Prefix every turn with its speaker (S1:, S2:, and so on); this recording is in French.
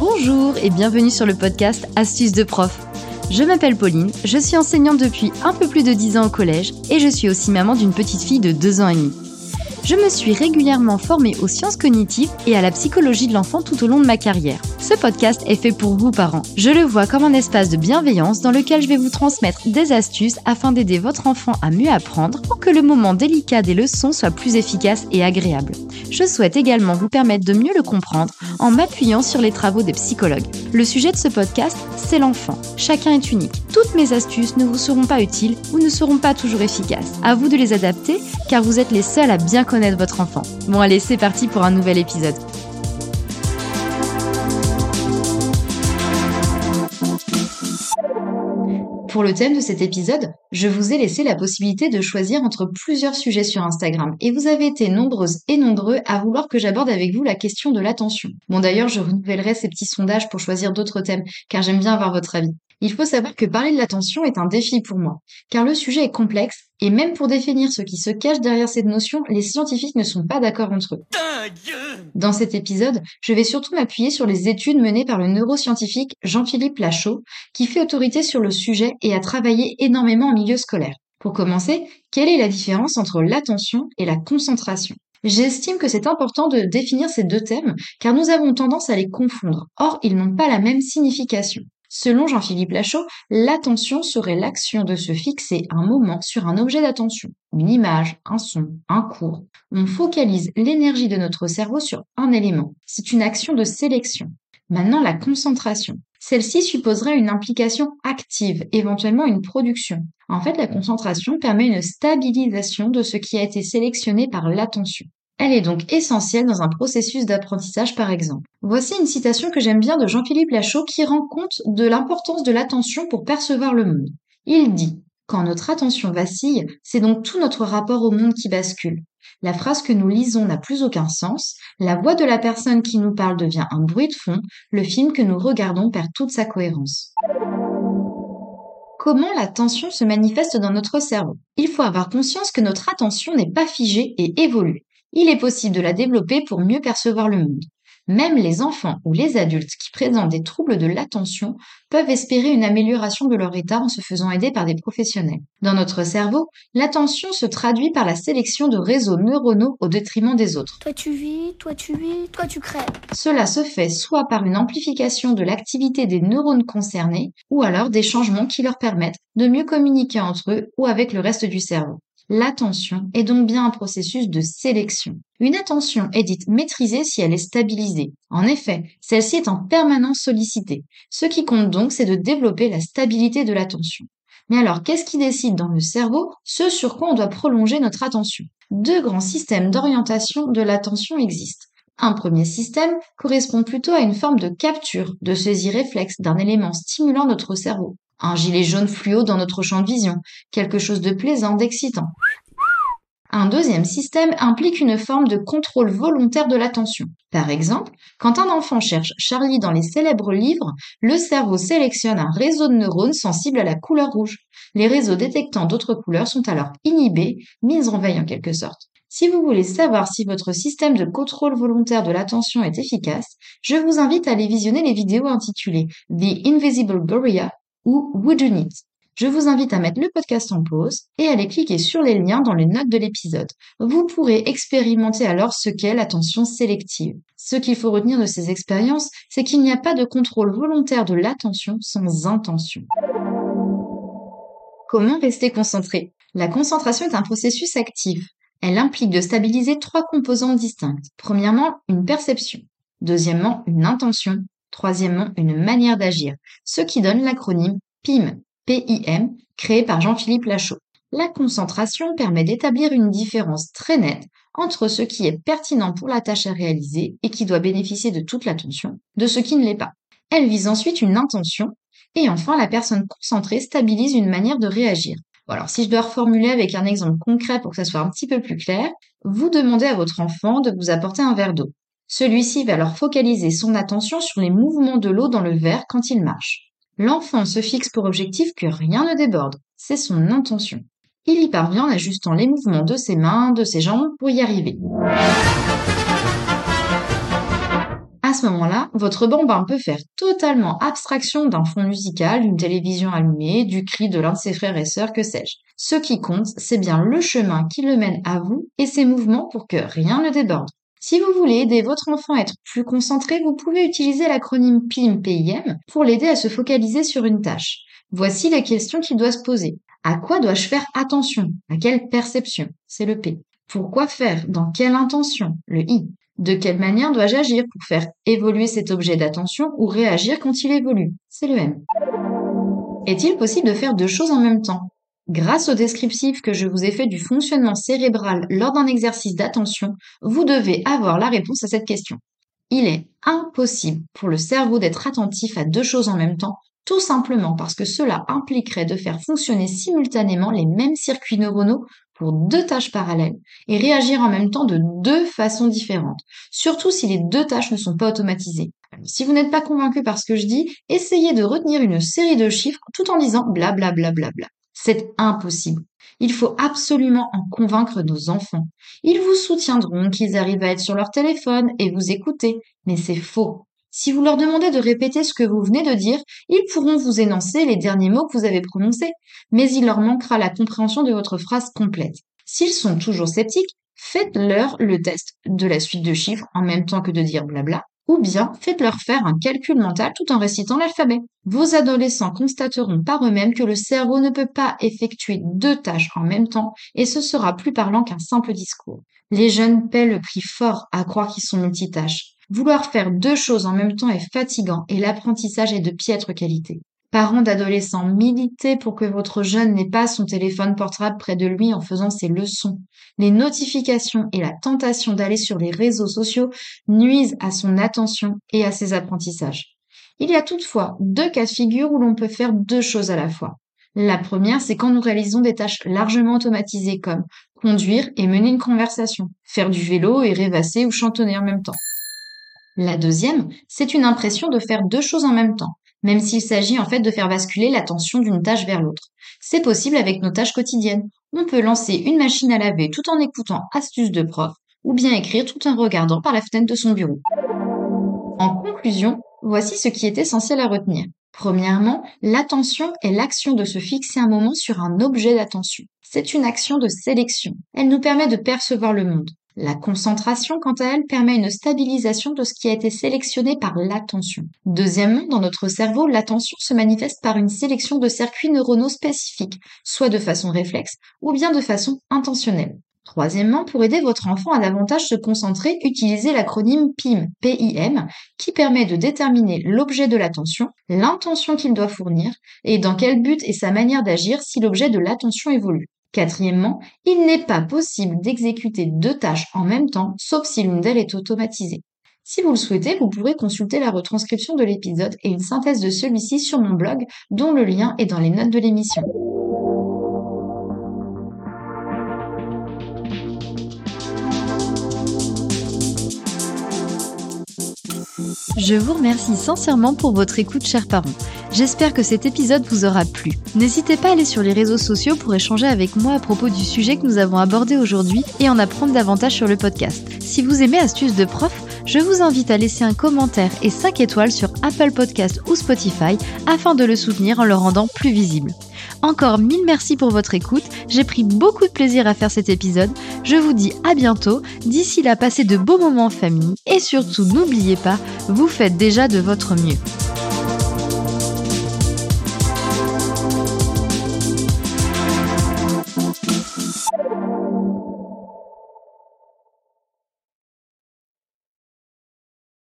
S1: Bonjour et bienvenue sur le podcast Astuces de prof. Je m'appelle Pauline, je suis enseignante depuis un peu plus de 10 ans au collège et je suis aussi maman d'une petite fille de 2 ans et demi. Je me suis régulièrement formée aux sciences cognitives et à la psychologie de l'enfant tout au long de ma carrière. Ce podcast est fait pour vous parents. Je le vois comme un espace de bienveillance dans lequel je vais vous transmettre des astuces afin d'aider votre enfant à mieux apprendre pour que le moment délicat des leçons soit plus efficace et agréable. Je souhaite également vous permettre de mieux le comprendre en m'appuyant sur les travaux des psychologues. Le sujet de ce podcast, c'est l'enfant. Chacun est unique. Toutes mes astuces ne vous seront pas utiles ou ne seront pas toujours efficaces. À vous de les adapter car vous êtes les seuls à bien connaître votre enfant. Bon allez, c'est parti pour un nouvel épisode. Pour le thème de cet épisode, je vous ai laissé la possibilité de choisir entre plusieurs sujets sur Instagram et vous avez été nombreuses et nombreux à vouloir que j'aborde avec vous la question de l'attention. Bon d'ailleurs, je renouvellerai ces petits sondages pour choisir d'autres thèmes car j'aime bien avoir votre avis. Il faut savoir que parler de l'attention est un défi pour moi, car le sujet est complexe, et même pour définir ce qui se cache derrière cette notion, les scientifiques ne sont pas d'accord entre eux. Dans cet épisode, je vais surtout m'appuyer sur les études menées par le neuroscientifique Jean-Philippe Lachaud, qui fait autorité sur le sujet et a travaillé énormément en milieu scolaire. Pour commencer, quelle est la différence entre l'attention et la concentration? J'estime que c'est important de définir ces deux thèmes car nous avons tendance à les confondre. Or, ils n'ont pas la même signification. Selon Jean-Philippe Lachaud, l'attention serait l'action de se fixer un moment sur un objet d'attention, une image, un son, un cours. On focalise l'énergie de notre cerveau sur un élément. C'est une action de sélection. Maintenant, la concentration. Celle-ci supposerait une implication active, éventuellement une production. En fait, la concentration permet une stabilisation de ce qui a été sélectionné par l'attention. Elle est donc essentielle dans un processus d'apprentissage par exemple. Voici une citation que j'aime bien de Jean-Philippe Lachaud qui rend compte de l'importance de l'attention pour percevoir le monde. Il dit Quand notre attention vacille, c'est donc tout notre rapport au monde qui bascule. La phrase que nous lisons n'a plus aucun sens, la voix de la personne qui nous parle devient un bruit de fond, le film que nous regardons perd toute sa cohérence. Comment l'attention se manifeste dans notre cerveau? Il faut avoir conscience que notre attention n'est pas figée et évolue il est possible de la développer pour mieux percevoir le monde. Même les enfants ou les adultes qui présentent des troubles de l'attention peuvent espérer une amélioration de leur état en se faisant aider par des professionnels. Dans notre cerveau, l'attention se traduit par la sélection de réseaux neuronaux au détriment des autres.
S2: Toi tu vis, toi tu vis, toi tu crées.
S1: Cela se fait soit par une amplification de l'activité des neurones concernés, ou alors des changements qui leur permettent de mieux communiquer entre eux ou avec le reste du cerveau. L'attention est donc bien un processus de sélection. Une attention est dite maîtrisée si elle est stabilisée. En effet, celle-ci est en permanence sollicitée. Ce qui compte donc, c'est de développer la stabilité de l'attention. Mais alors, qu'est-ce qui décide dans le cerveau ce sur quoi on doit prolonger notre attention? Deux grands systèmes d'orientation de l'attention existent. Un premier système correspond plutôt à une forme de capture, de saisie réflexe d'un élément stimulant notre cerveau un gilet jaune fluo dans notre champ de vision, quelque chose de plaisant, d'excitant. Un deuxième système implique une forme de contrôle volontaire de l'attention. Par exemple, quand un enfant cherche Charlie dans les célèbres livres, le cerveau sélectionne un réseau de neurones sensibles à la couleur rouge. Les réseaux détectant d'autres couleurs sont alors inhibés, mis en veille en quelque sorte. Si vous voulez savoir si votre système de contrôle volontaire de l'attention est efficace, je vous invite à aller visionner les vidéos intitulées The Invisible Gorilla ou Would You Need? Je vous invite à mettre le podcast en pause et à aller cliquer sur les liens dans les notes de l'épisode. Vous pourrez expérimenter alors ce qu'est l'attention sélective. Ce qu'il faut retenir de ces expériences, c'est qu'il n'y a pas de contrôle volontaire de l'attention sans intention. Comment rester concentré? La concentration est un processus actif. Elle implique de stabiliser trois composantes distinctes. Premièrement, une perception. Deuxièmement, une intention. Troisièmement, une manière d'agir, ce qui donne l'acronyme PIM, PIM, créé par Jean-Philippe Lachaud. La concentration permet d'établir une différence très nette entre ce qui est pertinent pour la tâche à réaliser et qui doit bénéficier de toute l'attention, de ce qui ne l'est pas. Elle vise ensuite une intention, et enfin la personne concentrée stabilise une manière de réagir. alors si je dois reformuler avec un exemple concret pour que ça soit un petit peu plus clair, vous demandez à votre enfant de vous apporter un verre d'eau. Celui-ci va alors focaliser son attention sur les mouvements de l'eau dans le verre quand il marche. L'enfant se fixe pour objectif que rien ne déborde. C'est son intention. Il y parvient en ajustant les mouvements de ses mains, de ses jambes pour y arriver. À ce moment-là, votre bambin peut faire totalement abstraction d'un fond musical, d'une télévision allumée, du cri de l'un de ses frères et sœurs, que sais-je. Ce qui compte, c'est bien le chemin qui le mène à vous et ses mouvements pour que rien ne déborde. Si vous voulez aider votre enfant à être plus concentré, vous pouvez utiliser l'acronyme PIM, pour l'aider à se focaliser sur une tâche. Voici les questions qu'il doit se poser. À quoi dois-je faire attention? À quelle perception? C'est le P. Pourquoi faire? Dans quelle intention? Le I. De quelle manière dois-je agir pour faire évoluer cet objet d'attention ou réagir quand il évolue? C'est le M. Est-il possible de faire deux choses en même temps? Grâce au descriptif que je vous ai fait du fonctionnement cérébral lors d'un exercice d'attention, vous devez avoir la réponse à cette question. Il est impossible pour le cerveau d'être attentif à deux choses en même temps, tout simplement parce que cela impliquerait de faire fonctionner simultanément les mêmes circuits neuronaux pour deux tâches parallèles et réagir en même temps de deux façons différentes, surtout si les deux tâches ne sont pas automatisées. si vous n'êtes pas convaincu par ce que je dis, essayez de retenir une série de chiffres tout en disant blablabla. Bla bla bla C'est impossible. Il faut absolument en convaincre nos enfants. Ils vous soutiendront qu'ils arrivent à être sur leur téléphone et vous écouter, mais c'est faux. Si vous leur demandez de répéter ce que vous venez de dire, ils pourront vous énoncer les derniers mots que vous avez prononcés, mais il leur manquera la compréhension de votre phrase complète. S'ils sont toujours sceptiques, faites-leur le test de la suite de chiffres en même temps que de dire blabla, ou bien faites-leur faire un calcul mental tout en récitant l'alphabet. Vos adolescents constateront par eux-mêmes que le cerveau ne peut pas effectuer deux tâches en même temps et ce sera plus parlant qu'un simple discours. Les jeunes paient le prix fort à croire qu'ils sont multitâches. Vouloir faire deux choses en même temps est fatigant et l'apprentissage est de piètre qualité. Parents d'adolescents, militez pour que votre jeune n'ait pas son téléphone portable près de lui en faisant ses leçons. Les notifications et la tentation d'aller sur les réseaux sociaux nuisent à son attention et à ses apprentissages. Il y a toutefois deux cas de figure où l'on peut faire deux choses à la fois. La première, c'est quand nous réalisons des tâches largement automatisées comme conduire et mener une conversation, faire du vélo et rêvasser ou chantonner en même temps. La deuxième, c'est une impression de faire deux choses en même temps, même s'il s'agit en fait de faire basculer l'attention d'une tâche vers l'autre. C'est possible avec nos tâches quotidiennes. On peut lancer une machine à laver tout en écoutant astuces de prof, ou bien écrire tout en regardant par la fenêtre de son bureau. En conclusion, voici ce qui est essentiel à retenir. Premièrement, l'attention est l'action de se fixer un moment sur un objet d'attention. C'est une action de sélection. Elle nous permet de percevoir le monde. La concentration, quant à elle, permet une stabilisation de ce qui a été sélectionné par l'attention. Deuxièmement, dans notre cerveau, l'attention se manifeste par une sélection de circuits neuronaux spécifiques, soit de façon réflexe ou bien de façon intentionnelle. Troisièmement, pour aider votre enfant à davantage se concentrer, utilisez l'acronyme PIM, PIM, qui permet de déterminer l'objet de l'attention, l'intention qu'il doit fournir, et dans quel but et sa manière d'agir si l'objet de l'attention évolue. Quatrièmement, il n'est pas possible d'exécuter deux tâches en même temps, sauf si l'une d'elles est automatisée. Si vous le souhaitez, vous pourrez consulter la retranscription de l'épisode et une synthèse de celui-ci sur mon blog, dont le lien est dans les notes de l'émission. Je vous remercie sincèrement pour votre écoute, chers parents. J'espère que cet épisode vous aura plu. N'hésitez pas à aller sur les réseaux sociaux pour échanger avec moi à propos du sujet que nous avons abordé aujourd'hui et en apprendre davantage sur le podcast. Si vous aimez Astuces de prof, je vous invite à laisser un commentaire et 5 étoiles sur Apple Podcast ou Spotify afin de le soutenir en le rendant plus visible. Encore mille merci pour votre écoute, j'ai pris beaucoup de plaisir à faire cet épisode, je vous dis à bientôt, d'ici là passez de beaux moments en famille et surtout n'oubliez pas, vous faites déjà de votre mieux.